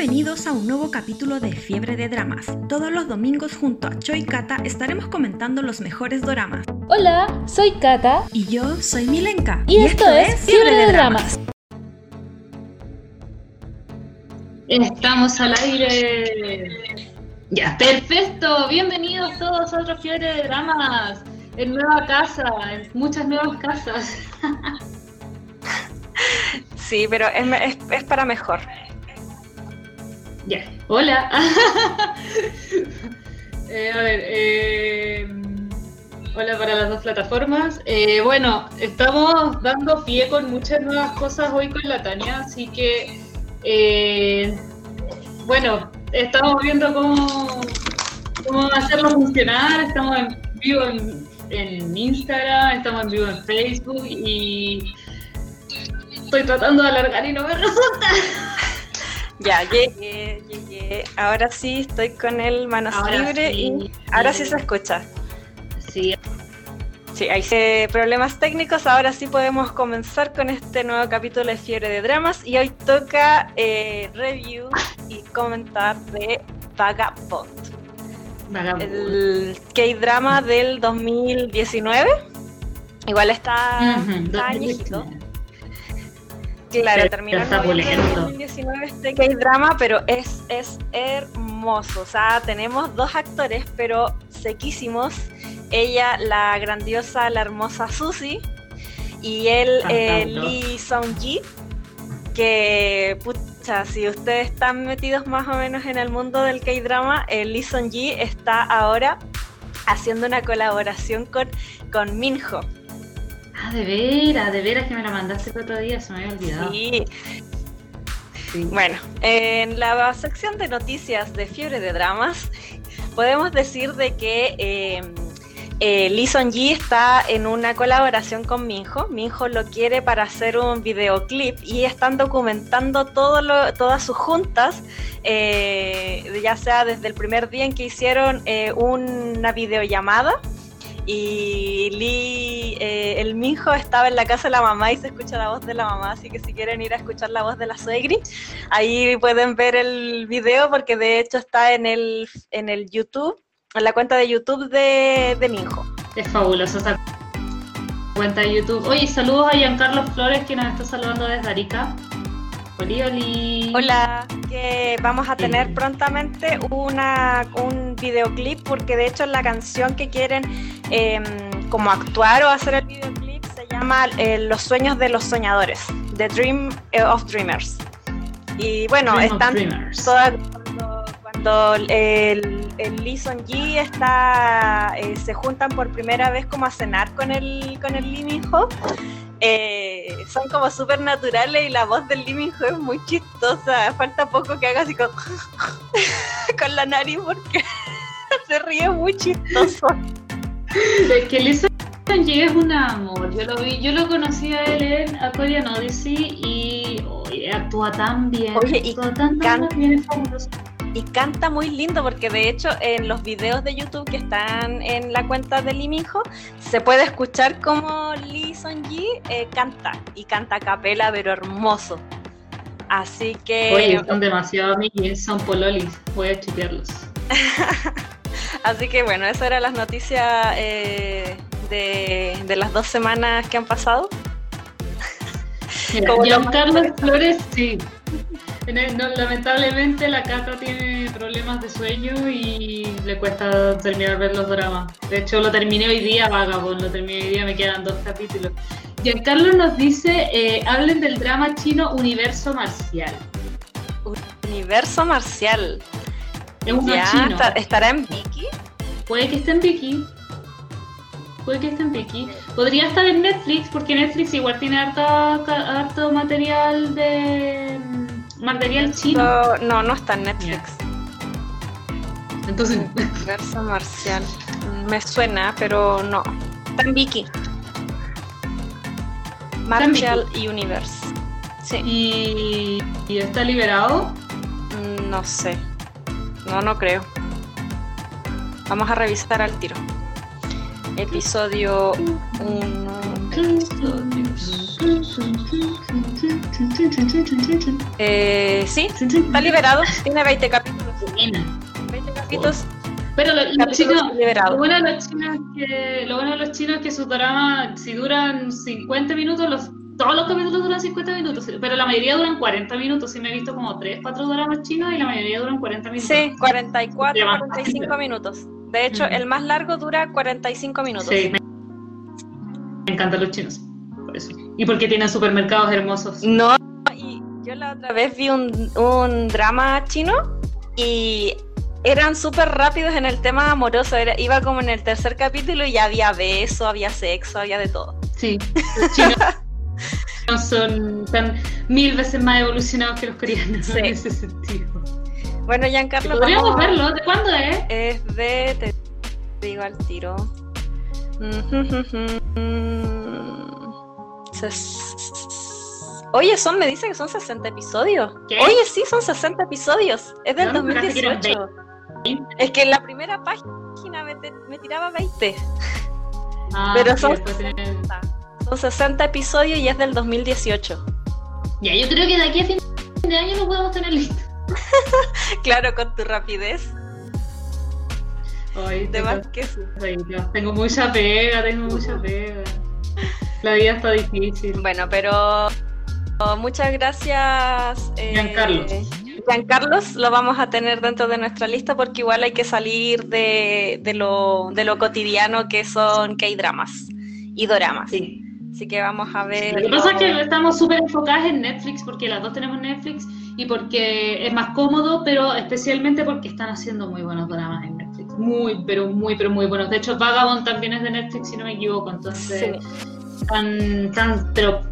Bienvenidos a un nuevo capítulo de Fiebre de Dramas. Todos los domingos junto a Choi Kata estaremos comentando los mejores doramas. Hola, soy Kata. Y yo soy Milenka. Y, esto, es Fiebre de, Dramas. Estamos al aire. Ya, perfecto. Bienvenidos todos a otro Fiebre de Dramas. En nueva casa, en muchas nuevas casas. Sí, pero es, es para mejor. Ya, hola. Eh, a ver, eh, hola para las dos plataformas. Eh, bueno, estamos dando pie con muchas nuevas cosas hoy con la Tania, así que, bueno, estamos viendo cómo, cómo hacerlo funcionar. Estamos en vivo en, en Instagram, estamos en vivo en Facebook y estoy tratando de alargar y no me resulta. Ya, llegué, llegué. Ahora sí estoy con el manos libre y ahora sí se escucha. Sí. Sí, hay problemas técnicos. Ahora sí podemos comenzar con este nuevo capítulo de Fiebre de Dramas. Y hoy toca eh, review y comentar de Vagabond. Vagabond. El K-drama del 2019. Igual está, uh Claro, terminó en 2019 este K-drama, pero es, es hermoso. O sea, tenemos dos actores, pero sequísimos. Ella, la grandiosa, la hermosa Susie, y él, eh, Lee Song-ji, que, pucha, si ustedes están metidos más o menos en el mundo del K-drama, Lee Song-ji está ahora haciendo una colaboración con, con Minho Ah, de veras, de veras que me la mandaste el otro día, se me había olvidado. Sí. Bueno, en la sección de noticias de Fiebre de Dramas, podemos decir de que eh, eh, Lee Song Ji está en una colaboración con Minho. Minho lo quiere para hacer un videoclip y están documentando todo lo, todas sus juntas, eh, ya sea desde el primer día en que hicieron eh, una videollamada y Lee, eh, el Minjo estaba en la casa de la mamá y se escucha la voz de la mamá, así que si quieren ir a escuchar la voz de la suegri, ahí pueden ver el video porque de hecho está en el, en el YouTube, en la cuenta de YouTube de, de Minjo. Es fabuloso esa cuenta de YouTube. Oye, saludos a Giancarlo Flores que nos está saludando desde Arica. Hola, que vamos a tener prontamente una, un videoclip porque de hecho la canción que quieren em, como actuar o hacer el videoclip se llama eh, Los sueños de los soñadores, The Dream eh, of Dreamers. Y bueno, están todas cuando, el, el Lee Song Ji está, eh, se juntan por primera vez como a cenar con el, con el Lee Min Ho eh, son como súper naturales y la voz del Lee es muy chistosa. Falta poco que haga así con, con la nariz porque se ríe muy chistoso. Es que Lee es un amor. Yo lo vi, yo lo conocí a él en A Korean Odyssey y actúa tan bien. Oye, y tan, tan bien, y canta muy lindo porque de hecho en los videos de YouTube que están en la cuenta de Lee Minho se puede escuchar como Lee Song Ji eh, canta y canta a capela pero hermoso. Así que... Oye, son demasiado amigos, son pololis, voy a chequearlos. Así que bueno, esas eran las noticias eh, de, de, las dos semanas que han pasado. Mira, Carlos Flores, sí, lamentablemente la Cata tiene problemas de sueño y le cuesta terminar ver los dramas. De hecho, lo terminé hoy día, Vagabond, lo terminé hoy día, me quedan dos capítulos. Giancarlo nos dice, eh, hablen del drama chino Universo Marcial. Universo Marcial. Es un chino. ¿Estará en Viki? Puede que esté en Viki. Puede que esté en Viki. Podría estar en Netflix, porque Netflix igual tiene harto material de material chino. No, no está en Netflix. Entonces. Universo Marcial. Me suena, pero no. Está en Viki. Martial Universe. Sí. ¿Y, está liberado? Mm, no sé. No, no creo. Vamos a revisar al tiro. Episodio 1. Eh, sí, está liberado. Tiene 20 capítulos. 20 capítulos. Pero lo, chinos, liberados. lo bueno de los chinos es que, lo bueno de los chinos es que sus dramas, si duran 50 minutos, los, todos los capítulos duran 50 minutos, pero la mayoría duran 40 minutos. Sí me he visto como 3, 4 dramas chinos y la mayoría duran 40 minutos. Sí, 44, Llevan 45 minutos. De hecho, Ujú. el más largo dura 45 minutos. Sí, me encantan los chinos, por eso. Y porque tienen supermercados hermosos. No, y yo la otra vez vi un, un drama chino y eran súper rápidos en el tema amoroso. Era, iba como en el tercer capítulo y ya había beso, había sexo, había de todo. Sí, los chinos no son tan mil veces más evolucionados que los coreanos Sí. en ese sentido. Bueno, Giancarlo, Podríamos vamos- verlo, ¿de cuándo es? Es de. Te digo al tiro. Ses- Oye, son, me dice que son 60 episodios. ¿Qué? Oye, sí, son 60 episodios. Es del No, me parece que eran 2018. Es que en la primera página me, te- me tiraba 20. Ah, Pero sí, son Son 60 episodios y es del 2018. Ya, yo creo que de aquí a fin de año lo podemos tener listo. Claro, con tu rapidez. Ay, De tengo, más que sí. tengo mucha pega, tengo mucha pega. La vida está difícil. Bueno, pero oh, muchas gracias. eh, Giancarlos. Giancarlos, lo vamos a tener dentro de nuestra lista porque igual hay que salir de, de lo, de lo cotidiano que son K-dramas y doramas. Sí. Así que vamos a ver. Lo que pasa es que estamos súper enfocadas en Netflix porque las dos tenemos Netflix y porque es más cómodo, pero especialmente porque están haciendo muy buenos dramas en Netflix. Muy, pero muy, pero muy buenos. De hecho, Vagabond también es de Netflix, si no me equivoco. Entonces, tan, tan, pero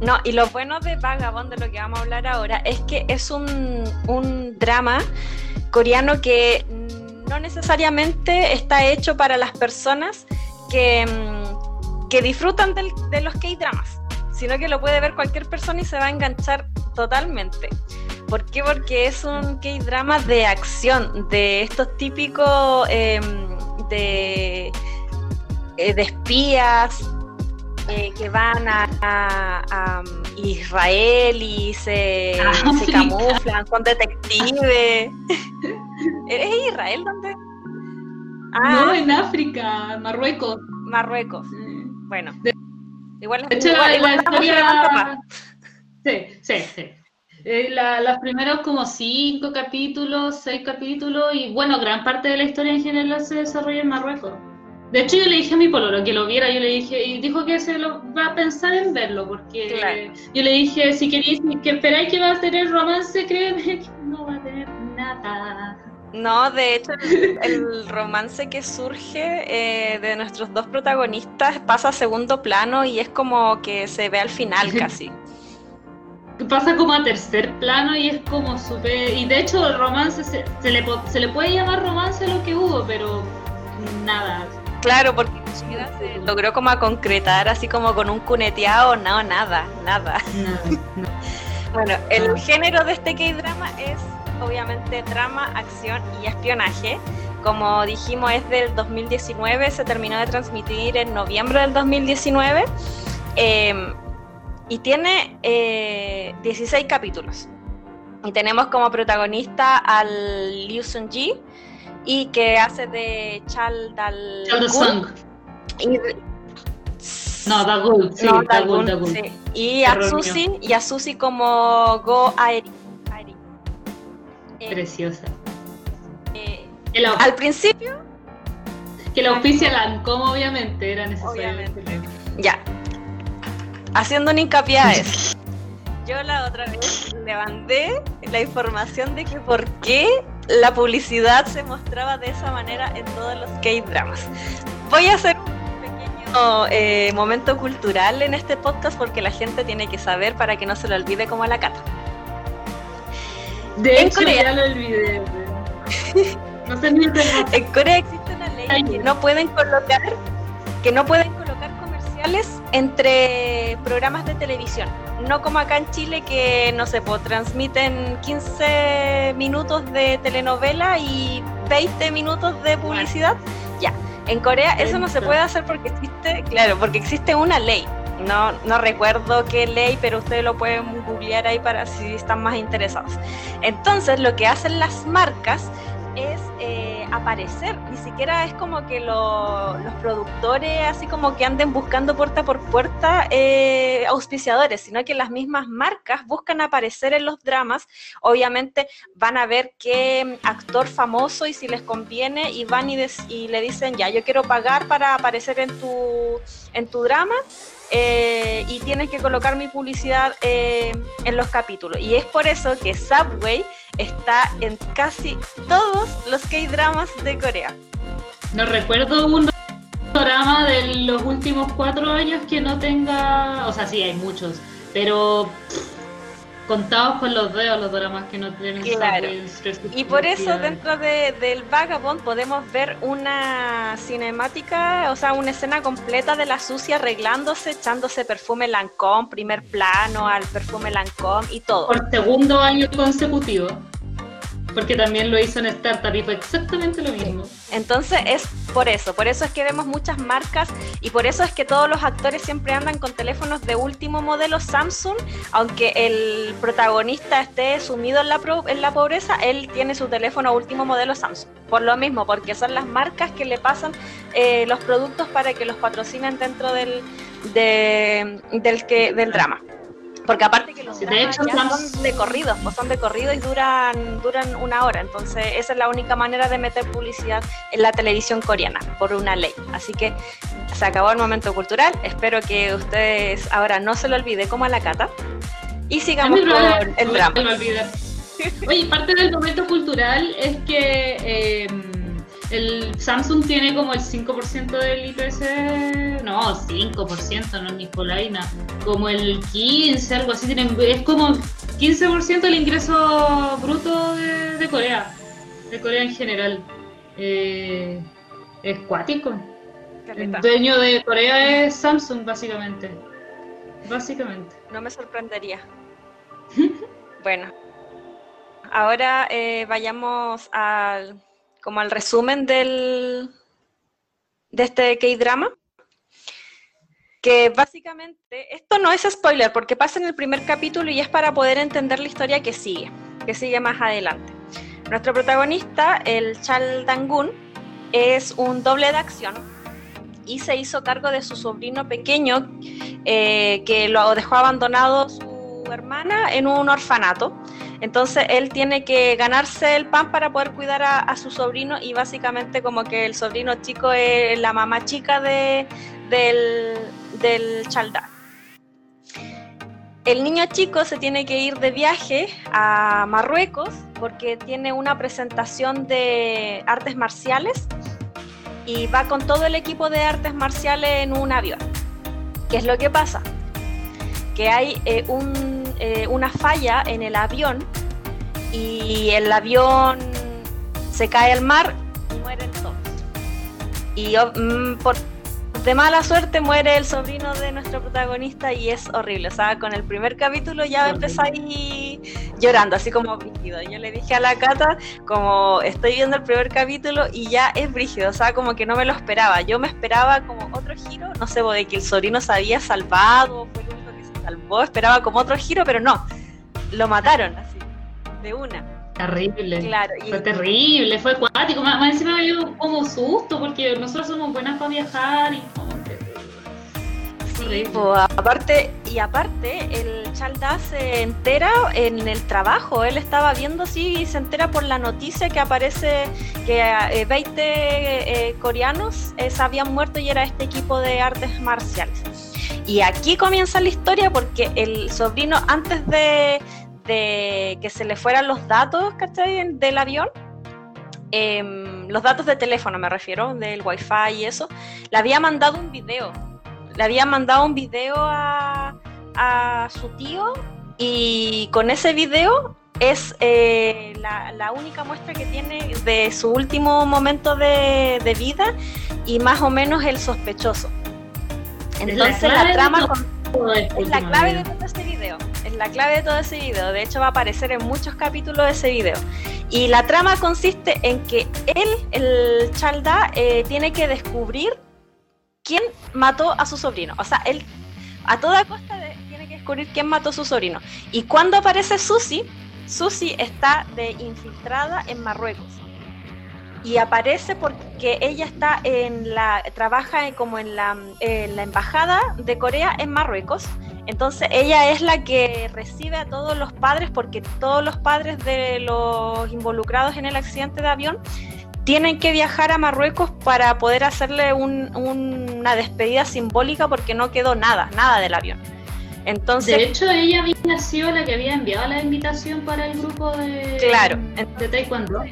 No, y lo bueno de Vagabond, de lo que vamos a hablar ahora, es que es un, un drama coreano que no necesariamente está hecho para las personas que, mm, que disfrutan del- de los K-dramas, sino que lo puede ver cualquier persona y se va a enganchar totalmente. ¿Por qué? Porque es un K-drama de acción, de estos típicos em, de, eh, de espías, eh, que van a, a- a, Israel y se, se África. camuflan, son detectives. ¿Es Israel donde? no Ah, en África, Marruecos. Marruecos. Bueno, igual es De hecho, igual- la, igual la historia. Sí, sí, sí. Eh, la- los primeros como cinco capítulos, seis capítulos, y bueno, gran parte de la historia en general se desarrolla en Marruecos. De hecho, yo le dije a mi pololo que lo viera, yo le dije, y dijo que se lo va a pensar en verlo, porque Claro. yo le dije, si queréis, que esperáis que va a tener romance, créeme que no va a tener nada. No, de hecho, el, el romance que surge eh, de nuestros dos protagonistas pasa a segundo plano y es como que se ve al final casi. Pasa como a tercer plano y es como súper... Y de hecho, el romance, se, se le, se le puede llamar romance lo que hubo, pero nada. Claro, porque ni siquiera se logró como a concretar así como con un cuneteado, no, nada, nada. nada, nada. Bueno, el género de este K-drama es obviamente drama, acción y espionaje. Como dijimos, es del 2019, se terminó de transmitir en noviembre del 2019 eh, y tiene eh, 16 capítulos. Y tenemos como protagonista al Liu Sun-ji y que hace de Chal Dal Song. y- No, Dagul, sí, no, Dagul, Dagul. sí. Y a. Susi, y a Susi como Go Aeri. Aeri. Eh, Preciosa. eh, al principio, que la auspicia Lancome, obviamente, era necesario. Ya. Haciendo un hincapié a eso. Yo la otra vez le mandé la información de que por qué la publicidad se mostraba de esa manera en todos los K-dramas. Voy a hacer un pequeño eh, momento cultural en este podcast porque la gente tiene que saber para que no se lo olvide como a la cata. De En hecho, Corea. ya lo olvidé. No sé ni de En Corea existe una ley que no pueden colocar que no pueden colocar entre programas de televisión. No como acá en Chile que no sé, pues, transmiten 15 minutos de telenovela y 20 minutos de publicidad. Ya. En Corea eso no se puede hacer porque existe claro, porque existe una ley. No, no recuerdo qué ley, pero ustedes lo pueden googlear ahí para si están más interesados. Entonces, lo que hacen las marcas es aparecer, ni siquiera es como que los productores así como que anden buscando puerta por puerta eh, auspiciadores, sino que las mismas marcas buscan aparecer en los dramas, obviamente van a ver qué actor famoso y si les conviene y van y, y le dicen, ya, yo quiero pagar para aparecer en tu, en tu drama eh, y tienes que colocar mi publicidad eh, en los capítulos. Y es por eso que Subway está en casi todos los K-dramas de Corea. No recuerdo un drama de los últimos cuatro años que no tenga, o sea, sí, hay muchos, pero contados con los dedos los dramas que no tienen claro. y por eso dentro de, del Vagabond podemos ver una cinemática o sea una escena completa de la sucia arreglándose echándose perfume Lancôme primer plano al perfume Lancôme y todo por segundo año consecutivo porque también lo hizo en Startup y fue exactamente lo mismo. Entonces es por eso, por eso es que vemos muchas marcas y por eso es que todos los actores siempre andan con teléfonos de último modelo Samsung, aunque el protagonista esté sumido en la, en la pobreza, él tiene su teléfono último modelo Samsung. Por lo mismo, porque son las marcas que le pasan eh, los productos para que los patrocinen dentro del, del, que, del drama. Porque aparte que los de hecho, son de corridos, pues son de corrido y duran, duran una hora. Entonces esa es la única manera de meter publicidad en la televisión coreana, por una ley. Así que se acabó el momento cultural. Espero que ustedes ahora no se lo olvide como a la cata. Y sigamos con el drama. Oye, parte del momento cultural es que... Eh, el Samsung tiene como el 5% del IPS, no, 5%, no ni polaina, como el 15, algo así, tienen, es como 15% del ingreso bruto de, Corea, de Corea en general. Eh, es cuático. El dueño de Corea es Samsung, básicamente. Básicamente. No me sorprendería. bueno, ahora eh, vayamos al como al resumen del, de este K-drama. Que básicamente, esto no es spoiler porque pasa en el primer capítulo y es para poder entender la historia que sigue, que sigue más adelante. Nuestro protagonista, el Chal Dangun, es un doble de acción y se hizo cargo de su sobrino pequeño eh, que lo dejó abandonado su hermana en un orfanato entonces él tiene que ganarse el pan para poder cuidar a, su sobrino y básicamente como que el sobrino chico es la mamá chica de, del, del chaldá. El niño chico se tiene que ir de viaje a Marruecos porque tiene una presentación de artes marciales y va con todo el equipo de artes marciales en un avión. ¿Qué es lo que pasa? Que hay eh, un eh, una falla en el avión y el avión se cae al mar y mueren todos. Y mm, por de mala suerte muere el sobrino de nuestro protagonista y es horrible. O sea, con el primer capítulo ya ahí llorando, así como brígido. Yo le dije a la Cata, como estoy viendo el primer capítulo y ya es brígido. O sea, como que no me lo esperaba. Yo me esperaba como otro giro, no sé, de que el sobrino se había salvado, fue salvó, esperaba como otro giro, pero no, lo mataron así, de una. Terrible. Claro, fue terrible, fue acuático. Más, encima me dio como susto porque nosotros somos buenas para viajar y como aparte, y aparte, el Chaldá se entera en el trabajo. Él estaba viendo así y se entera por la noticia que aparece que 20 eh, eh, coreanos eh, se habían muerto y era este equipo de artes marciales. Y aquí comienza la historia porque el sobrino, antes de, que se le fueran los datos, ¿cachai? Del avión, em, los datos de teléfono me refiero, del wifi y eso, le había mandado un video. Le había mandado un video a, su tío y con ese video es eh, la, única muestra que tiene de su último momento de, de vida y más o menos el sospechoso. Entonces la, trama es la clave de todo ese video. Es la clave de todo ese video. De hecho va a aparecer en muchos capítulos de ese video. Y la trama consiste en que él, el Chalda, eh, tiene que descubrir quién mató a su sobrino. O sea, él a toda costa tiene que descubrir quién mató a su sobrino. Y cuando aparece Susi, Susi está de infiltrada en Marruecos. Y aparece porque ella está en la, trabaja como en la, embajada de Corea en Marruecos. Entonces ella es la que recibe a todos los padres porque todos los padres de los involucrados en el accidente de avión tienen que viajar a Marruecos para poder hacerle una despedida simbólica porque no quedó nada, nada del avión. Entonces, de hecho, ella había sido la que había enviado la invitación para el grupo de, claro, de Taekwondo.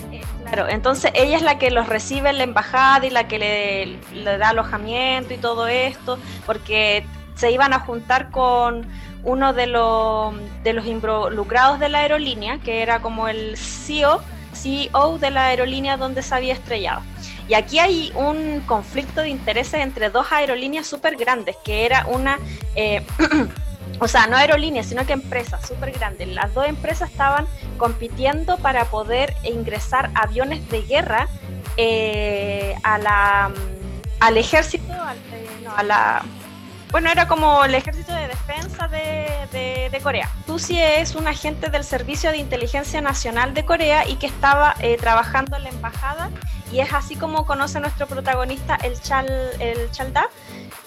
Claro, entonces ella es la que los recibe en la embajada y la que le, le da alojamiento y todo esto, porque se iban a juntar con uno de los, de los involucrados de la aerolínea, que era como el CEO CEO de la aerolínea donde se había estrellado. Y aquí hay un conflicto de intereses entre dos aerolíneas súper grandes, que era una, eh, o sea, no aerolíneas, sino que empresas súper grandes. Las dos empresas estaban compitiendo para poder ingresar aviones de guerra eh, a la, al ejército, eh, a la bueno, era como el ejército de defensa de, de, Corea. Susi es un agente del Servicio de Inteligencia Nacional de Corea y que estaba eh, trabajando en la embajada y es así como conoce nuestro protagonista, el, Chal, el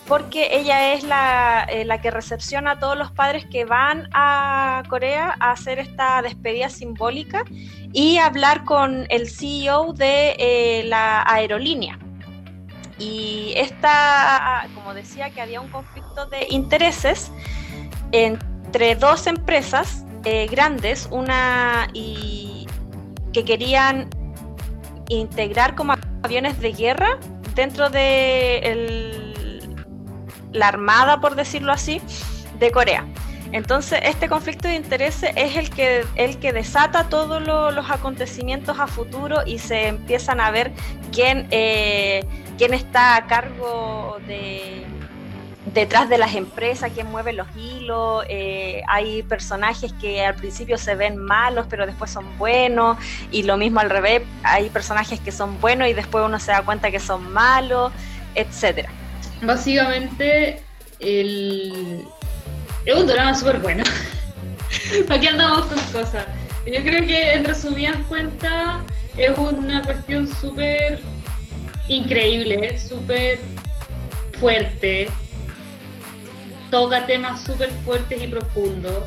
porque ella es la, eh, la, que recepciona a todos los padres que van a Corea a hacer esta despedida simbólica y hablar con el CEO de eh, la aerolínea. Y esta, como decía, que había un conflicto de intereses entre dos empresas eh, grandes, una y que querían integrar como aviones de guerra dentro de la armada, por decirlo así, de Corea. Entonces, este conflicto de intereses es el que, el que desata todos los acontecimientos a futuro y se empiezan a ver quién, eh, quién está a cargo de detrás de las empresas, quién mueve los hilos. Eh, hay personajes que al principio se ven malos, pero después son buenos. Y lo mismo al revés, hay personajes que son buenos y después uno se da cuenta que son malos, etcétera. Básicamente, el, es un drama súper bueno. Aquí andamos con cosas? Yo creo que en resumidas cuentas es una cuestión súper increíble, súper fuerte. Toca temas súper fuertes y profundos.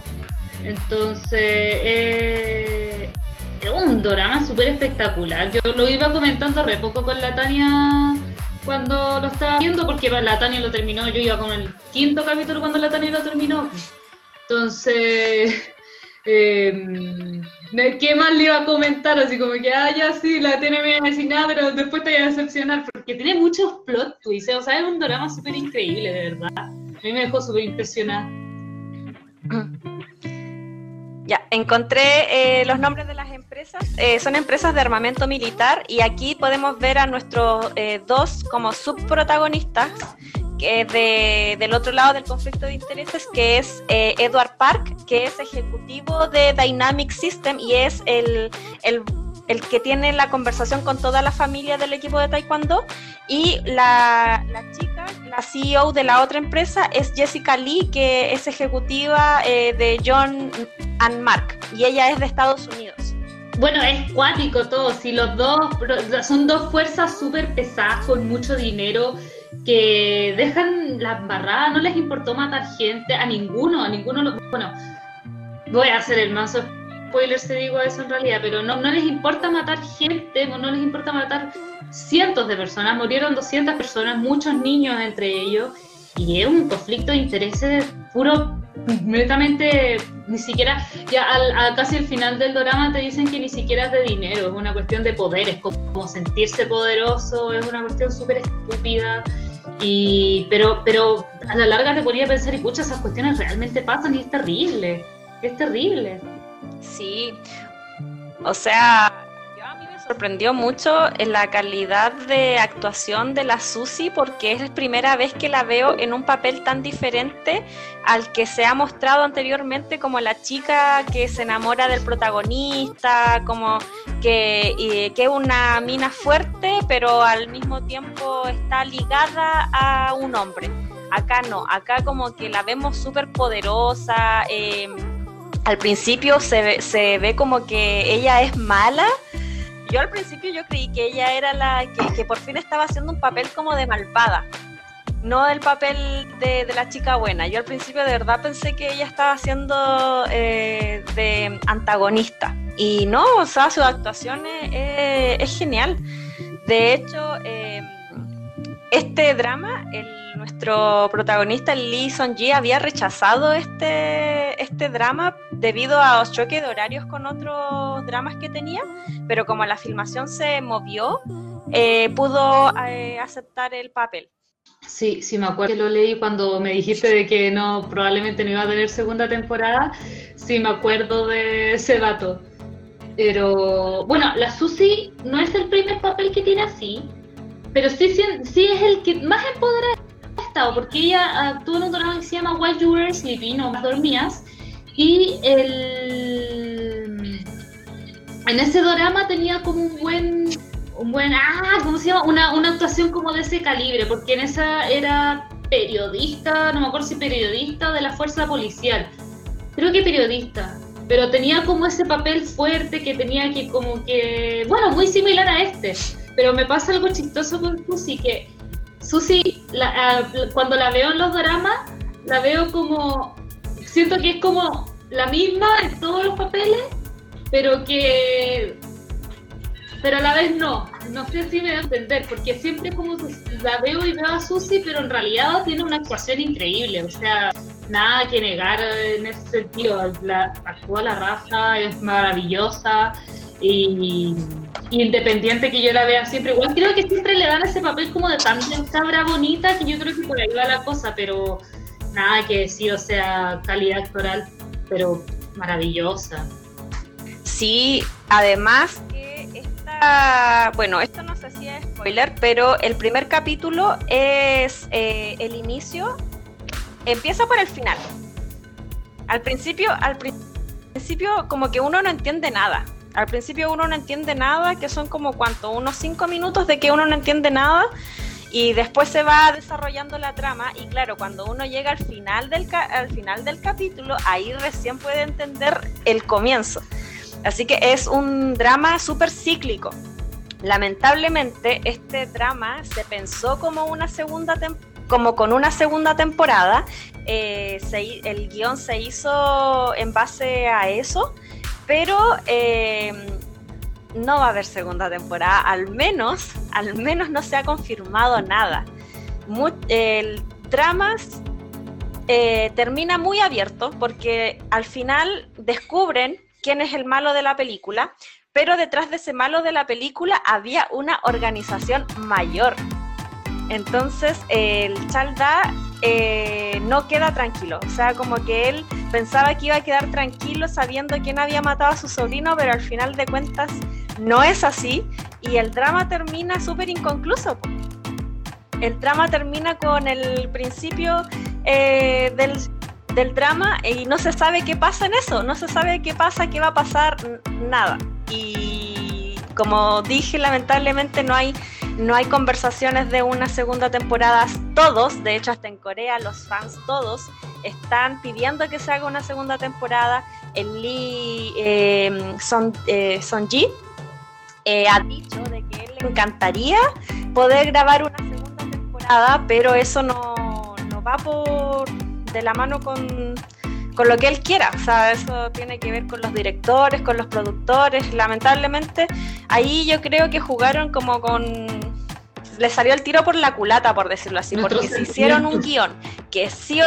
Entonces, eh, es un drama súper espectacular. Yo lo iba comentando re poco con la Tania cuando lo estaba viendo, porque la Tania lo terminó, yo iba con el quinto capítulo cuando la Tania lo terminó. Entonces, eh, ¿qué más le iba a comentar? Así como que, ah, ya sí, la Tania me iba a decir nada, pero después te voy a decepcionar, porque tiene muchos plot twists, o sea, es un drama súper increíble, de verdad. A mí me dejó súper impresionada. Ya, encontré eh, los nombres de las empresas. Eh, son empresas de armamento militar y aquí podemos ver a nuestros eh, dos como subprotagonistas que de, del otro lado del conflicto de intereses, que es Edward Park, que es ejecutivo de Dynamic System y es el, el el que tiene la conversación con toda la familia del equipo de Taekwondo y la, chica, la CEO de la otra empresa es Jessica Lee, que es ejecutiva eh, de John and Mark y ella es de Estados Unidos. Bueno, es cuático todo, si los dos son dos fuerzas súper pesadas con mucho dinero que dejan la embarrada, no les importó matar gente, a ninguno, a ninguno, bueno, voy a hacer el mazo spoilers te digo eso en realidad, pero no, no les importa matar gente, no les importa matar cientos de personas, murieron 200 personas, muchos niños entre ellos, y es un conflicto de intereses puro, netamente, ni siquiera, ya al, casi al final del drama te dicen que ni siquiera es de dinero, es una cuestión de poder, es como, sentirse poderoso, es una cuestión súper estúpida. Y, pero, pero a la larga te ponía pensar, y escucha, esas cuestiones realmente pasan y es terrible, es terrible. Sí, o sea, yo a mí me sorprendió mucho en la calidad de actuación de la Susi porque es la primera vez que la veo en un papel tan diferente al que se ha mostrado anteriormente como la chica que se enamora del protagonista, como que, que es una mina fuerte pero al mismo tiempo está ligada a un hombre. Acá no, acá como que la vemos súper poderosa. Eh, al principio se ve, se ve como que ella es mala, yo al principio yo creí que ella era la que, por fin estaba haciendo un papel como de malvada, no el papel de, la chica buena. Yo al principio de verdad pensé que ella estaba haciendo eh, de antagonista. Y no, o sea, su actuación es, genial. De hecho, eh, este drama, nuestro protagonista Lee Song Ji había rechazado este, este drama debido a los choques de horarios con otros dramas que tenía, pero como la filmación se movió, eh, pudo eh, aceptar el papel. Sí, sí, me acuerdo que lo leí cuando me dijiste de que no, probablemente no iba a tener segunda temporada. Sí, me acuerdo de ese dato. Pero bueno, la Susi no es el primer papel que tiene así, pero sí, sí, es el que más empoderado ha estado, porque ella actuó en un drama que se llama While You Were Sleeping o Más Dormías, y el... en ese drama tenía como un buen, un buen, ah, ¿cómo se llama? Una, una actuación como de ese calibre, porque en esa era periodista, no me acuerdo si periodista de la fuerza policial, creo que periodista, pero tenía como ese papel fuerte que tenía que como que, bueno, muy similar a este pero me pasa algo chistoso con Susi, que Susi, cuando la veo en los dramas, la veo como, siento que es como la misma en todos los papeles, pero que, pero a la vez no, no sé si me da a entender, porque siempre como la veo y veo a Susi, pero en realidad tiene una actuación increíble, o sea, nada que negar en ese sentido, la, actúa la raza, es maravillosa y independiente que yo la vea siempre, igual creo que siempre le dan ese papel como de tan cabra bonita que yo creo que por ahí va la cosa, pero nada que decir, o sea, calidad actoral, pero maravillosa. Sí, además que esta, bueno, esto no sé si es spoiler, pero el primer capítulo es eh, el inicio, empieza por el final. Al principio, al principio como que uno no entiende nada al principio uno no entiende nada, que son como cuánto, unos cinco minutos de que uno no entiende nada y después se va desarrollando la trama y claro, cuando uno llega al final del, al final del capítulo, ahí recién puede entender el comienzo. Así que es un drama súper cíclico. Lamentablemente este drama se pensó como una segunda como con una segunda temporada, eh, el guion se hizo en base a eso, pero eh, no va a haber segunda temporada, al menos, al menos no se ha confirmado nada. el Dramas eh, termina muy abierto porque al final descubren quién es el malo de la película, pero detrás de ese malo de la película había una organización mayor. Entonces el Chalda eh, no queda tranquilo. O sea, como que él pensaba que iba a quedar tranquilo sabiendo quién había matado a su sobrino, pero al final de cuentas no es así y el drama termina súper inconcluso. El drama termina con el principio eh, del, del drama y no se sabe qué pasa en eso, no se sabe qué pasa, qué va a pasar, nada. Y como dije, lamentablemente no hay no hay conversaciones de una segunda temporada. Todos, de hecho hasta en Corea, los fans todos están pidiendo que se haga una segunda temporada. El Lee eh, Son, eh, eh, ha dicho de que él le encantaría poder grabar una segunda temporada, pero eso no, no va por de la mano con, con lo que él quiera. O sea, eso tiene que ver con los directores, con los productores. Lamentablemente, ahí yo creo que jugaron como con le salió el tiro por la culata, por decirlo así, porque se hicieron un guion que sí o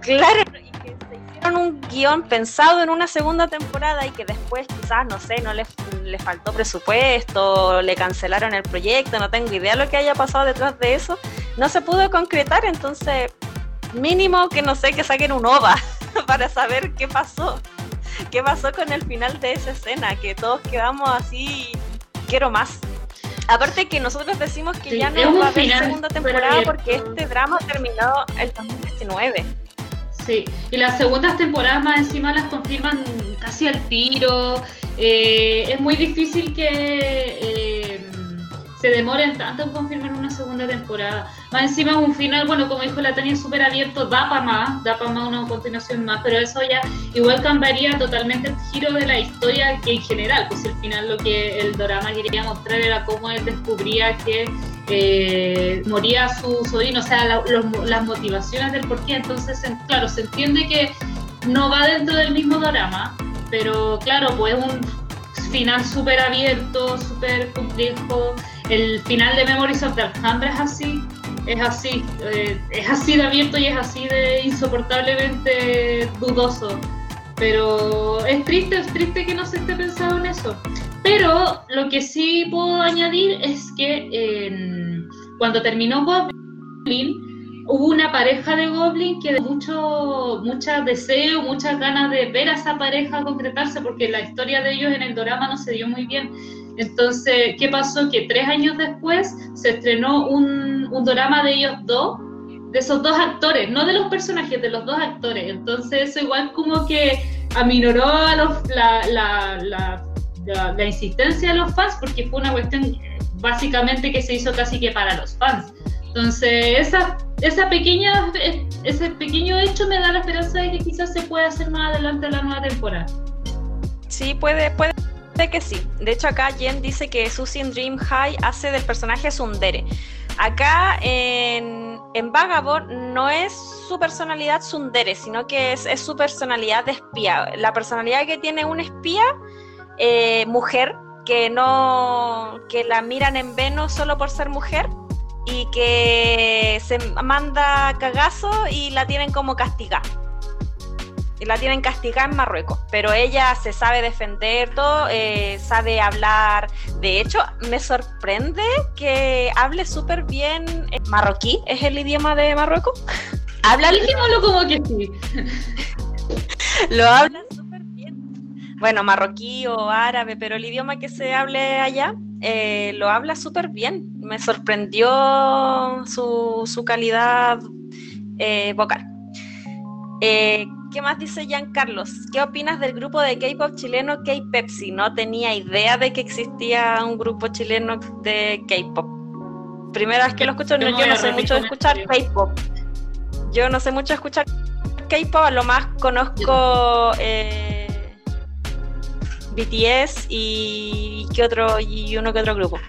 claro, y que se hicieron un guion pensado en una segunda temporada y que después quizás, no sé, no le, le faltó presupuesto, le cancelaron el proyecto, no tengo idea lo que haya pasado detrás de eso, no se pudo concretar, entonces mínimo que no sé, que saquen un OVA para saber qué pasó, qué pasó con el final de esa escena, que todos quedamos así quiero más. Aparte que nosotros decimos que ya no va a haber segunda temporada porque este drama ha terminado el 2019. Sí, y las segundas temporadas más encima las confirman casi al tiro. Eh, es muy difícil que eh, se demoren tanto en confirmar una segunda temporada. Más encima un final, bueno, como dijo la Tania, súper abierto, da para más, da para más una continuación más, pero eso ya igual cambiaría totalmente el giro de la historia que en general, pues al final lo que el drama quería mostrar era cómo él descubría que eh, moría su sobrino, o sea, las motivaciones del porqué, entonces, claro, se entiende que no va dentro del mismo drama, pero claro, pues un final súper abierto, súper complejo, el final de Memories of the Alhambra es así, es así, eh, es así de abierto y es así de insoportablemente dudoso. Pero es triste, es triste que no se esté pensando en eso. Pero lo que sí puedo añadir es que cuando terminó Goblin, hubo una pareja de Goblin que de mucho, mucha deseo, muchas ganas de ver a esa pareja concretarse, porque la historia de ellos en el drama no se dio muy bien. Entonces, ¿qué pasó? Que tres años después se estrenó un, drama de ellos dos, de esos dos actores, no de los personajes, de los dos actores. Entonces, eso igual como que aminoró a los, la, la, la, la, insistencia de los fans, porque fue una cuestión básicamente que se hizo casi que para los fans. Entonces, esa, esa pequeña, ese pequeño hecho me da la esperanza de que quizás se pueda hacer más adelante la nueva temporada. Sí, puede, puede que sí. De hecho, acá Jen dice que Susie Dream High hace del personaje Sundere. Acá en, en Vagabond no es su personalidad Sundere, sino que es, su personalidad de espía. La personalidad que tiene un espía, eh, mujer, que no que la miran en Venus solo por ser mujer y que se manda cagazo y la tienen como castigada la tienen castigada en Marruecos, pero ella se sabe defender todo, eh, sabe hablar. De hecho, me sorprende que hable súper bien eh, marroquí, es el idioma de Marruecos. Habla Dijémoslo como que sí. Lo habla súper bien. Bueno, marroquí o árabe, pero el idioma que se hable allá eh, lo habla súper bien. Me sorprendió su, su calidad vocal. Eh, ¿Qué más dice Jean Carlos? ¿Qué opinas del grupo de K-pop chileno K-Pepsi? No tenía idea de que existía un grupo chileno de K-pop. Primera vez que lo escucho, yo no sé mucho de escuchar K-pop. Yo no sé mucho escuchar K-pop, a lo más conozco eh, BTS y, ¿qué otro, y uno que otro grupo.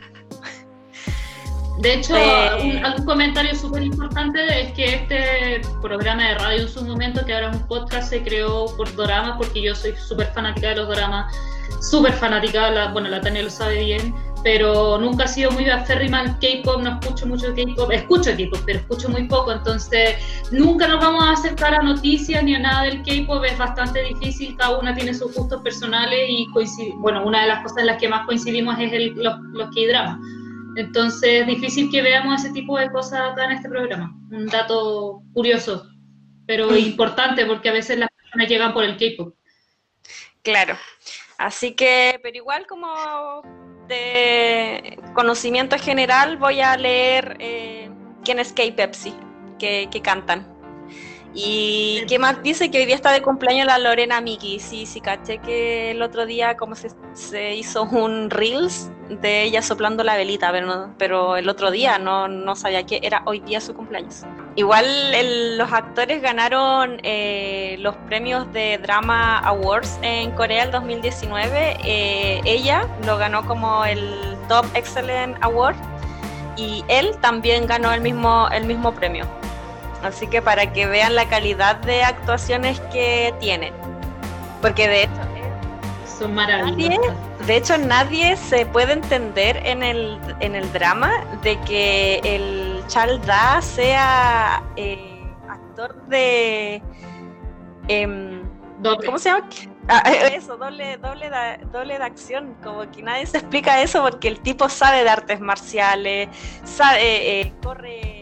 De hecho, eh, un, comentario súper importante es que este programa de radio en su momento, que ahora es un podcast, se creó por doramas, porque yo soy súper fanática de los doramas, súper fanática, la, bueno, la Tania lo sabe bien, pero nunca he sido muy aférrima al K-pop, no escucho mucho K-pop, escucho K-pop, pero escucho muy poco, entonces nunca nos vamos a acercar a noticias ni a nada del K-pop, es bastante difícil, cada una tiene sus gustos personales y bueno, una de las cosas en las que más coincidimos es el, los, los K-dramas entonces, es difícil que veamos ese tipo de cosas acá en este programa. Un dato curioso, pero importante porque a veces las personas llegan por el K-pop. Claro. Así que, pero igual como de conocimiento general, voy a leer eh, quién es K-Pepsi, que, que cantan. ¿Y qué más dice? Que hoy día está de cumpleaños la Lorena Miki. Sí, sí, caché que el otro día como se, se hizo un Reels de ella soplando la velita, pero, pero el otro día no, no, sabía que era hoy día su cumpleaños. Igual los actores ganaron eh, los premios de Drama Awards en Corea el 2019. Eh, ella lo ganó como el Top Excellent Award y él también ganó el mismo, el mismo premio. Así que para que vean la calidad de actuaciones que tienen. Porque de hecho... Son maravillosas. de hecho, nadie se puede entender en el, en el drama de que el Chalda sea eh, actor de... Em, ¿Cómo se llama? Ah, eso, doble, doble, doble de acción, como que nadie se explica eso porque el tipo sabe de artes marciales, sabe, eh, corre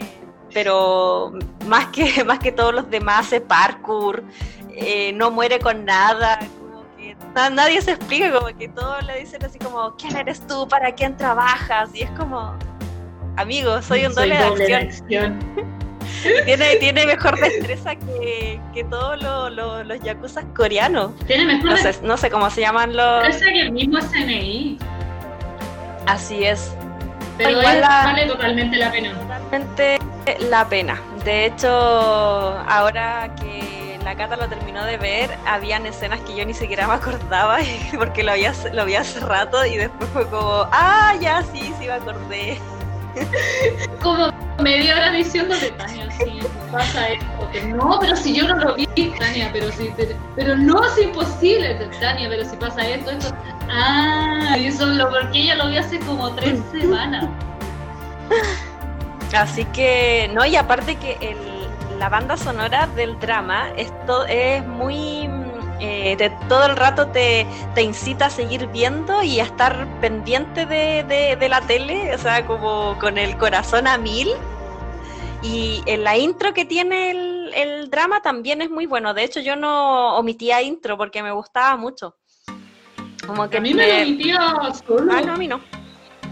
pero más que, más que todos los demás hace parkour, eh, no muere con nada, como que nadie se explica, como que todos le dicen así como, ¿quién eres tú? ¿Para quién trabajas? Y es como, amigo, soy un doble, de acción. tiene, tiene mejor destreza que, que todos los yakuza coreanos. Tiene mejor no sé, no sé cómo se llaman los... Parece que el mismo CNI. Así es. Pero vale totalmente la pena. Totalmente la pena. De hecho, ahora que la Cata lo terminó de ver, habían escenas que yo ni siquiera me acordaba porque lo, había, lo vi hace rato y después fue como, ah, ya sí, sí me acordé. Como media hora diciéndole, Tania, sí, pasa esto. no, pero si yo no lo vi, Tania, pero sí, pero, no es imposible, Tania, pero si pasa esto, esto. Ah, y eso lo porque ella lo vi hace como tres semanas. Así que, no, y aparte que el, la banda sonora del drama esto es muy eh, de todo el rato te, te, incita a seguir viendo y a estar pendiente de, de, la tele, o sea, como con el corazón a mil. Y en la intro que tiene el, el, drama también es muy bueno. De hecho, yo no omitía intro porque me gustaba mucho. Como que a mí me, lo omitía solo. Ah, no, a mí no.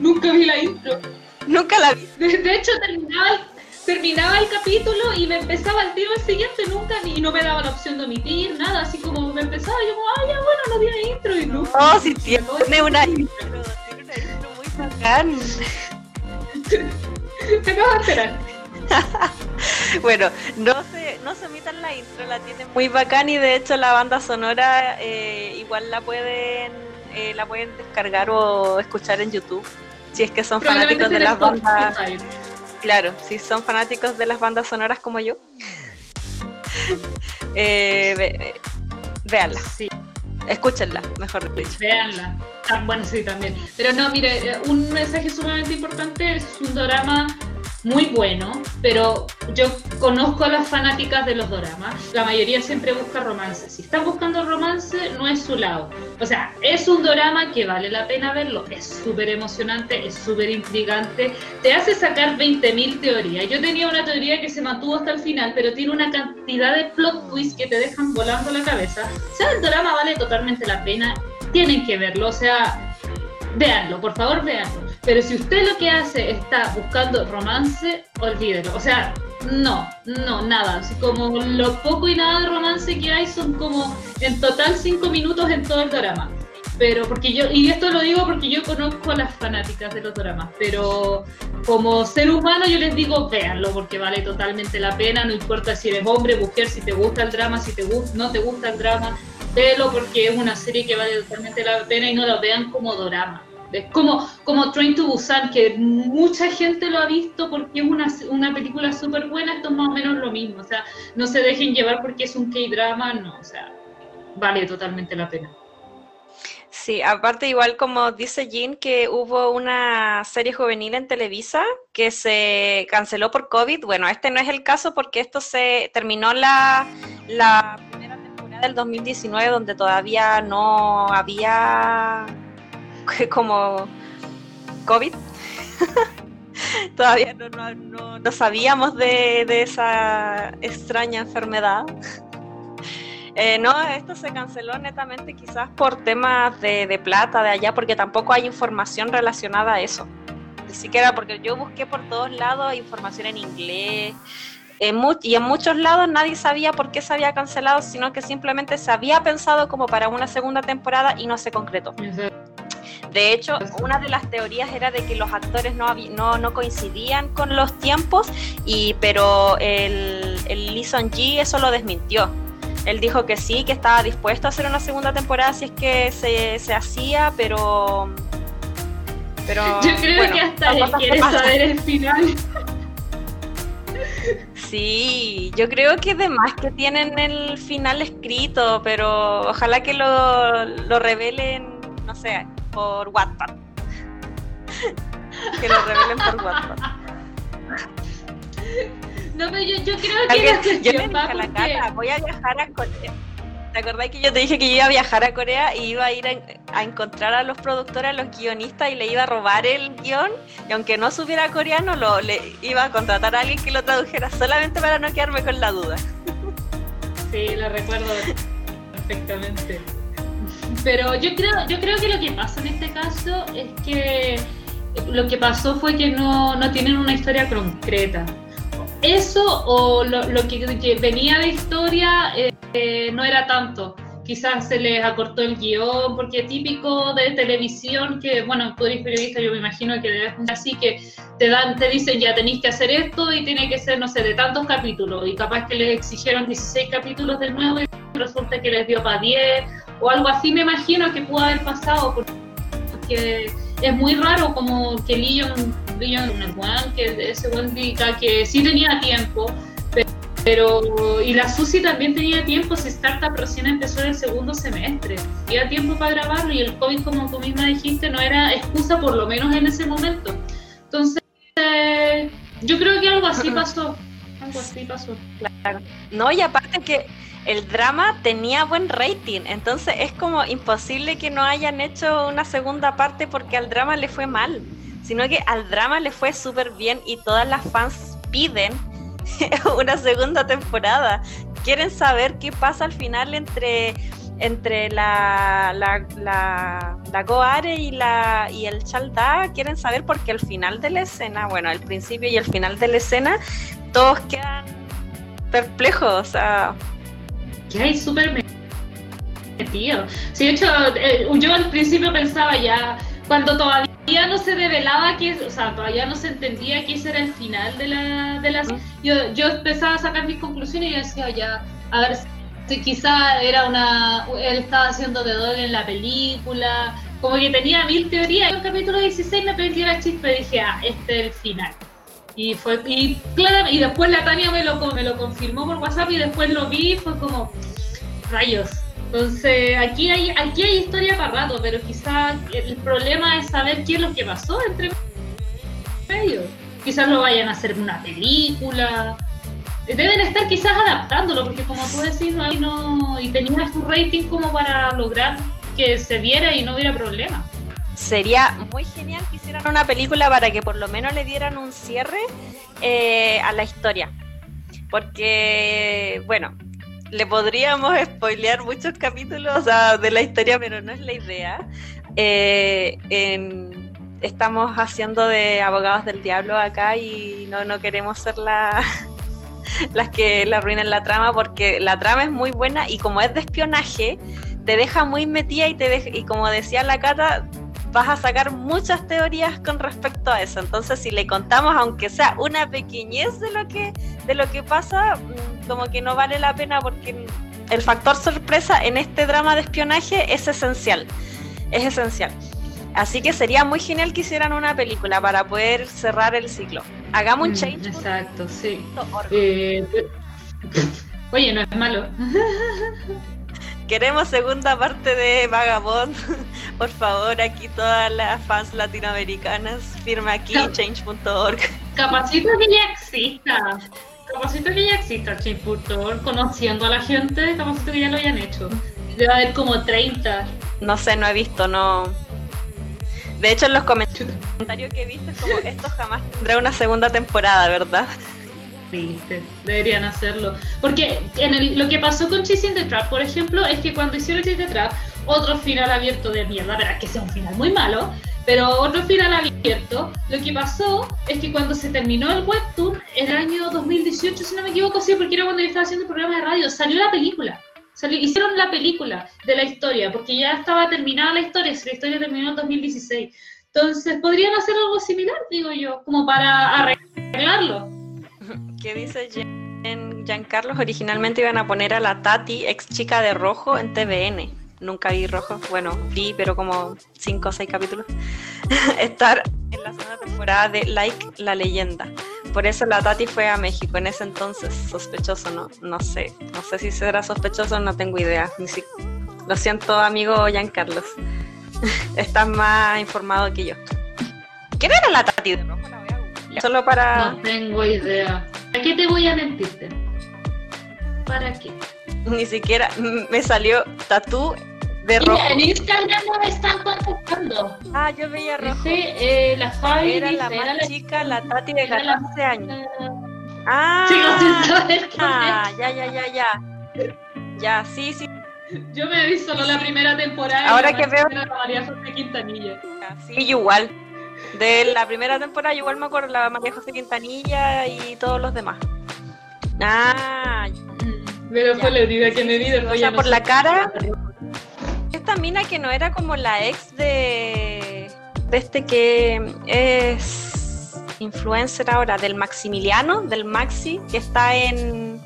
Nunca vi la intro. Nunca la vi. De, hecho, terminaba, terminaba el capítulo y me empezaba el tiro el siguiente nunca y no me daba la opción de omitir, nada. Así como me empezaba, yo como, ah, ya bueno, no tiene intro y no. No, si tiene una intro, tiene una intro muy bacán. Te acabo de esperar. bueno, no se, no se omitan la intro, la tienen muy bacán y de hecho la banda sonora eh, igual la pueden, eh, la pueden descargar o escuchar en YouTube si es que son fanáticos de las bandas. Claro, si son fanáticos de las bandas sonoras como yo. eh, véanla. Sí. Escúchenla, mejor dicho. Véanla. Ah, bueno, sí, también. Pero no, mire, eh, un mensaje sumamente importante es un drama muy bueno, pero yo conozco a las fanáticas de los doramas. La mayoría siempre busca romance. Si están buscando romance, no es su lado. O sea, es un drama que vale la pena verlo. Es súper emocionante, es súper intrigante. Te hace sacar 20.000 teorías. Yo tenía una teoría que se mantuvo hasta el final, pero tiene una cantidad de plot twists que te dejan volando la cabeza. O sea, el drama vale totalmente la pena. Tienen que verlo. O sea, véanlo, por favor, véanlo. Pero si usted lo que hace está buscando romance, olvídelo. O sea, no, no, nada. Así como lo poco y nada de romance que hay son como en total cinco minutos en todo el drama. Pero porque yo, y esto lo digo porque yo conozco a las fanáticas de los dramas, pero como ser humano yo les digo, véanlo porque vale totalmente la pena, no importa si eres hombre, mujer, si te gusta el drama, si te gusta, no te gusta el drama, véelo porque es una serie que vale totalmente la pena y no la vean como drama. Es como, como Train to Busan, que mucha gente lo ha visto porque es una, una película súper buena, esto es más o menos lo mismo. O sea, no se dejen llevar porque es un K-drama, no, o sea, vale totalmente la pena. Sí, aparte igual como dice Jean que hubo una serie juvenil en Televisa que se canceló por COVID. Bueno, este no es el caso porque esto se terminó la, la primera temporada del 2019 donde todavía no había como COVID. Todavía no, sabíamos de, esa extraña enfermedad. Eh, no, esto se canceló netamente quizás por temas de, plata de allá, porque tampoco hay información relacionada a eso. Ni siquiera porque yo busqué por todos lados información en inglés, y en muchos lados nadie sabía por qué se había cancelado, sino que simplemente se había pensado como para una segunda temporada y no se concretó. De hecho, una de las teorías era de que los actores no, no, no coincidían con los tiempos, y, pero el, el Ji eso lo desmintió. Él dijo que sí, que estaba dispuesto a hacer una segunda temporada si es que se, se hacía, pero... pero Yo creo que hasta él quiere saber el final. Sí, yo creo que además que tienen el final escrito, pero ojalá que lo, lo revelen, no sé, por Wattpad. que lo revelen por Wattpad. No, pero yo, yo creo que yo le dije a la cara, voy a viajar a Corea. ¿Te acordás que yo te dije que yo iba a viajar a Corea y iba a ir a, encontrar a los productores, a los guionistas y le iba a robar el guion? Y aunque no supiera coreano, lo, le iba a contratar a alguien que lo tradujera solamente para no quedarme con la duda. Sí, lo recuerdo perfectamente. Pero yo creo, yo creo que lo que pasa en este caso es que lo que pasó fue que no, no tienen una historia concreta. Eso o lo, lo que, venía de historia eh, eh, no era tanto. Quizás se les acortó el guion, porque típico de televisión que, bueno, tú eres periodista, yo me imagino que debes así, que te dan, te dicen ya tenéis que hacer esto y tiene que ser, no sé, de tantos capítulos. Y capaz que les exigieron 16 capítulos de nuevo y resulta que les dio para 10 o algo así, me imagino que pudo haber pasado, porque es muy raro como que Leon, Leon que ese buen dica que sí tenía tiempo, pero y la Susi también tenía tiempo, si Startup recién empezó en el segundo semestre, había tiempo para grabarlo y el COVID, como tú misma dijiste, no era excusa por lo menos en ese momento. Entonces, yo creo que algo así pasó, algo así pasó. Claro. No, y aparte que el drama tenía buen rating, entonces es como imposible que no hayan hecho una segunda parte porque al drama le fue mal, sino que al drama le fue súper bien y todas las fans piden una segunda temporada. Quieren saber qué pasa al final entre, entre la, la, Goare y, la, y el Chaldá. Quieren saber porque al final de la escena, bueno, al principio y el final de la escena, todos quedan perplejos, o sea que hay súper metido. Sí, de hecho, eh, yo al principio pensaba ya, cuando todavía no se revelaba que, o sea, todavía no se entendía que ese era el final de la, de las, yo, yo empezaba a sacar mis conclusiones y decía ya, a ver si quizá era una, él estaba haciendo de doble en la película, como que tenía mil teorías. En el capítulo 16 me prendió la chispa y dije, ah, este es el final. Y fue y claro, y después la Tania me lo, me lo confirmó por WhatsApp y después lo vi y fue como rayos. Entonces, aquí hay, aquí hay historia para rato, pero quizás el problema es saber qué es lo que pasó entre ellos. Quizás lo vayan a hacer una película. Deben estar quizás adaptándolo, porque como tú decís, no, y tenía su rating como para lograr que se viera y no hubiera problema sería muy genial que hicieran una película para que por lo menos le dieran un cierre eh, a la historia. Porque, bueno, le podríamos spoilear muchos capítulos de la historia, pero no es la idea. Eh, estamos haciendo de abogados del diablo acá y no, no queremos ser la, las que le arruinen la trama porque la trama es muy buena y como es de espionaje, te deja muy metida y te y como decía la Cata, vas a sacar muchas teorías con respecto a eso. Entonces, si le contamos, aunque sea una pequeñez de lo que, de lo que pasa, mm, como que no vale la pena porque el factor sorpresa en este drama de espionaje es esencial. Es esencial. Así que sería muy genial que hicieran una película para poder cerrar el ciclo. Hagamos un mm, change. Exacto, sí. Eh, oye, no es malo. Queremos segunda parte de Vagabond. Por favor, aquí todas las fans latinoamericanas, firma aquí change.org. Capacito que ya exista. Capacito que ya exista change.org, conociendo a la gente, capacito que ya lo hayan hecho. Debe haber como 30. No sé, no he visto, no. De hecho, en los comentarios que he visto es como esto jamás tendrá una segunda temporada, ¿verdad? Viste, deberían hacerlo. Porque en lo que pasó con Chasing the Trap, por ejemplo, es que cuando hicieron Chasing the Trap, otro final abierto de mierda, verás que sea un final muy malo, pero otro final abierto, lo que pasó es que cuando se terminó el webtoon, el año 2018, si no me equivoco, sí, porque era cuando yo estaba haciendo el programa de radio, salió la película. hicieron la película de la historia, porque ya estaba terminada la historia, si la historia terminó en 2016. Entonces, podrían hacer algo similar, digo yo, como para arreglarlo. ¿Qué dice Giancarlos? Originalmente iban a poner a la Tati, ex chica de rojo, en TVN. Nunca vi rojo, bueno, vi, pero como 5 o 6 capítulos. Estar en la segunda temporada de Like la leyenda. Por eso la Tati fue a México en ese entonces, sospechoso, ¿no? No sé, no sé si será sospechoso, no tengo idea. Lo siento, amigo Giancarlos. Estás más informado que yo. ¿Quién era la Tati de rojo? Solo para. No tengo idea. ¿Para qué te voy a mentirte? ¿Para qué? Ni siquiera me salió tatú de rojo. en Instagram no me están contestando. Ah, yo veía rojo. eh, la Fabi era la más chica, la Tati de 14 años. Ah, ah, ya, ya, ya, ya. Ya, sí, sí. Yo me he visto solo la primera temporada. Ahora que veo. María José Quintanilla. Sí, igual. De la primera temporada, igual me acuerdo la María José Quintanilla y todos los demás. Ah, pero fue la idea que me vi O sea, por la cara. Esta mina que no era como la ex de, de este que es influencer ahora, del Maximiliano, del Maxi, que está en.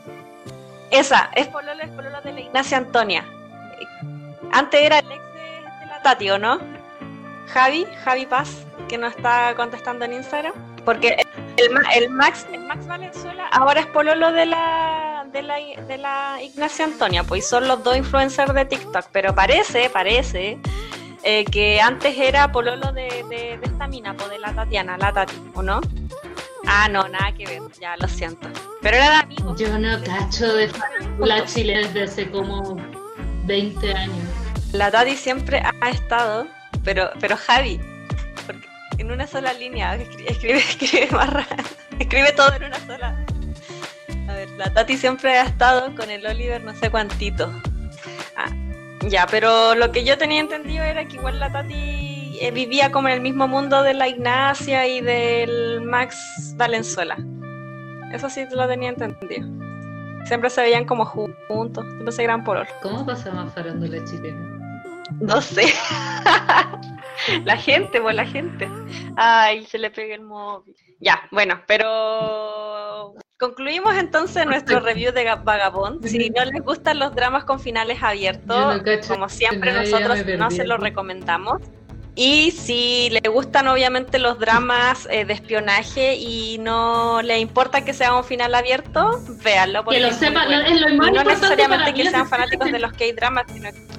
Esa, es Pololo, es de la Ignacia Antonia. Antes era el ex de, la Tati, ¿o no? Javi, Javi Paz, que no está contestando en Instagram. Porque el, Max, el Max Valenzuela ahora es pololo de la, de la, de la Ignacia Antonia, pues son los dos influencers de TikTok, pero parece, parece eh, que antes era pololo de, de, esta mina, pues de la Tatiana, la Tati, ¿o no? Ah, no, nada que ver, ya lo siento. Pero era de amigos. Yo no cacho de la chile desde hace como 20 años. La Tati siempre ha estado, pero, pero Javi, en una sola línea. Escribe, escribe Escribe todo en una sola. A ver, la Tati siempre ha estado con el Oliver no sé cuántito. Ah, ya, pero lo que yo tenía entendido era que igual la Tati eh, vivía como en el mismo mundo de la Ignacia y del Max Valenzuela. Eso sí lo tenía entendido. Siempre se veían como juntos, siempre se gran por ¿Cómo pasa más farándula chilena? No sé. la gente, pues la gente. Ay, se le pega el móvil. Ya, bueno, pero concluimos entonces nuestro review de Vagabond. Si no les gustan los dramas con finales abiertos, como siempre nosotros no se los recomendamos. Y si le gustan obviamente los dramas eh, de espionaje y no le importa que sea un final abierto, véanlo. Que lo sepan, es lo más No necesariamente que sean fanáticos de los K-dramas.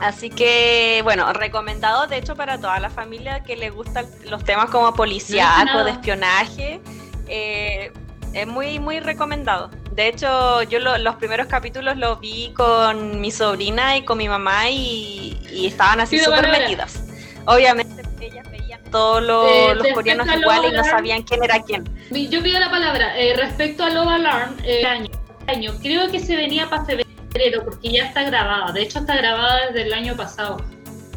Así que, bueno, recomendado de hecho para toda la familia que le gustan los temas como policíaco, de espionaje. Eh, es muy, muy recomendado. De hecho, yo los primeros capítulos los vi con mi sobrina y con mi mamá y, estaban así súper metidas. Obviamente ellas veían todos los, los coreanos igual y no sabían quién era quién. Yo pido la palabra. Eh, respecto a Love Alarm, eh, año, año, creo que se venía para febrero porque ya está grabada. De hecho, está grabada desde el año pasado.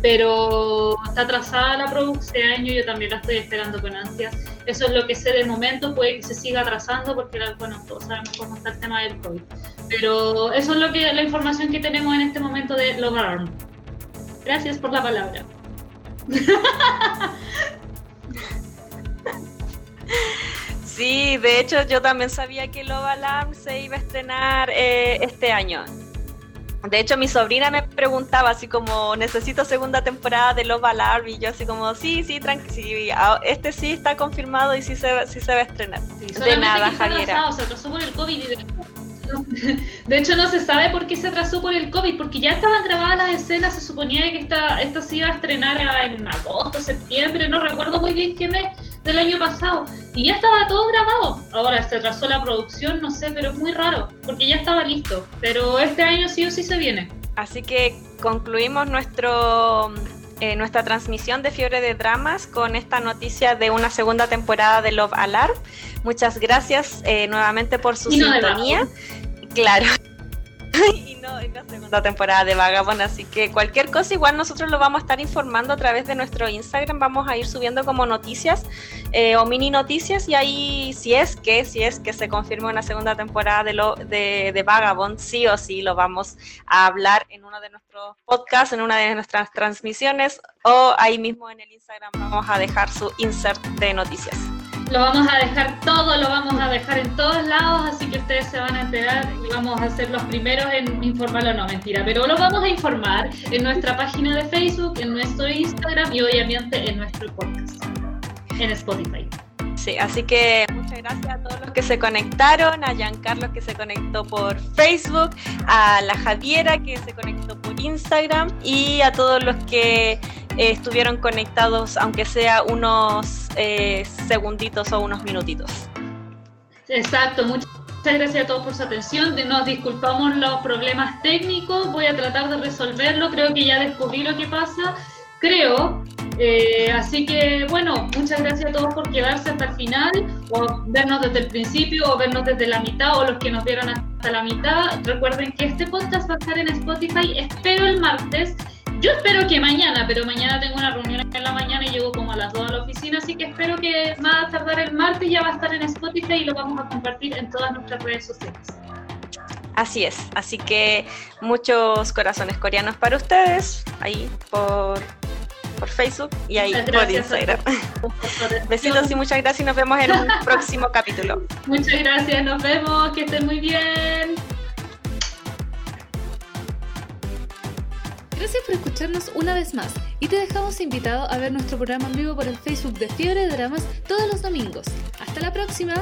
Pero está atrasada la producción este año, yo también la estoy esperando con ansias. Eso es lo que sé de momento, puede que se siga atrasando porque, bueno, todos sabemos cómo está el tema del COVID. Pero eso es lo que la información que tenemos en este momento de Love Alarm. Gracias por la palabra. Sí, de hecho yo también sabía que Love Alarm se iba a estrenar eh, este año. De hecho mi sobrina me preguntaba así como, necesito segunda temporada de Love Alarm y yo así como, sí, sí, tranquilo, ah, este sí está confirmado y sí se, sí se va a estrenar. de nada, Javiera. se atrasó por el COVID y de hecho, no se sabe por qué se atrasó por el COVID, porque ya estaban grabadas las escenas, se suponía que esta, esta se iba a estrenar en agosto, septiembre, no recuerdo muy bien qué mes del año pasado, y ya estaba todo grabado. Ahora se atrasó la producción, no sé, pero es muy raro, porque ya estaba listo, pero este año sí o sí se viene. Así que concluimos nuestro eh, nuestra transmisión de Fiebre de Dramas con esta noticia de una segunda temporada de Love Alarm. Muchas gracias eh, nuevamente por su sintonía. Claro. y no en la segunda temporada de Vagabond, así que cualquier cosa igual nosotros lo vamos a estar informando a través de nuestro Instagram, vamos a ir subiendo como noticias eh, o mini noticias y ahí si es que, si es que se confirma una segunda temporada de, lo, de, de Vagabond, sí o sí lo vamos a hablar en uno de nuestros podcasts, en una de nuestras transmisiones o ahí mismo en el Instagram vamos a dejar su insert de noticias. Lo vamos a dejar todo, lo vamos a dejar en todos lados, así que ustedes se van a enterar y vamos a ser los primeros en informarlo, no, mentira, pero lo vamos a informar en nuestra página de Facebook, en nuestro Instagram y obviamente en nuestro podcast, en Spotify. Sí, así que muchas gracias a todos los que se conectaron, a Giancarlo que se conectó por Facebook, a la Javiera que se conectó por Instagram y a todos los que eh, estuvieron conectados, aunque sea unos eh, segunditos o unos minutitos. Exacto, muchas gracias a todos por su atención. Nos disculpamos los problemas técnicos, voy a tratar de resolverlo, creo que ya descubrí lo que pasa. Creo Eh, así que bueno, muchas gracias a todos por quedarse hasta el final, o vernos desde el principio, o vernos desde la mitad, o los que nos vieron hasta la mitad. Recuerden que este podcast va a estar en Spotify, espero el martes. Yo espero que mañana, pero mañana tengo una reunión en la mañana y llego como a las 2 a la oficina, así que espero que a tardar el martes, ya va a estar en Spotify y lo vamos a compartir en todas nuestras redes sociales. Así es, así que muchos corazones coreanos para ustedes, ahí por, por Facebook y ahí por Instagram. Besitos y muchas gracias y nos vemos en un próximo capítulo. Muchas gracias, nos vemos, que estén muy bien. Gracias por escucharnos una vez más y te dejamos invitado a ver nuestro programa en vivo por el Facebook de Fiebre de Dramas todos los domingos. Hasta la próxima.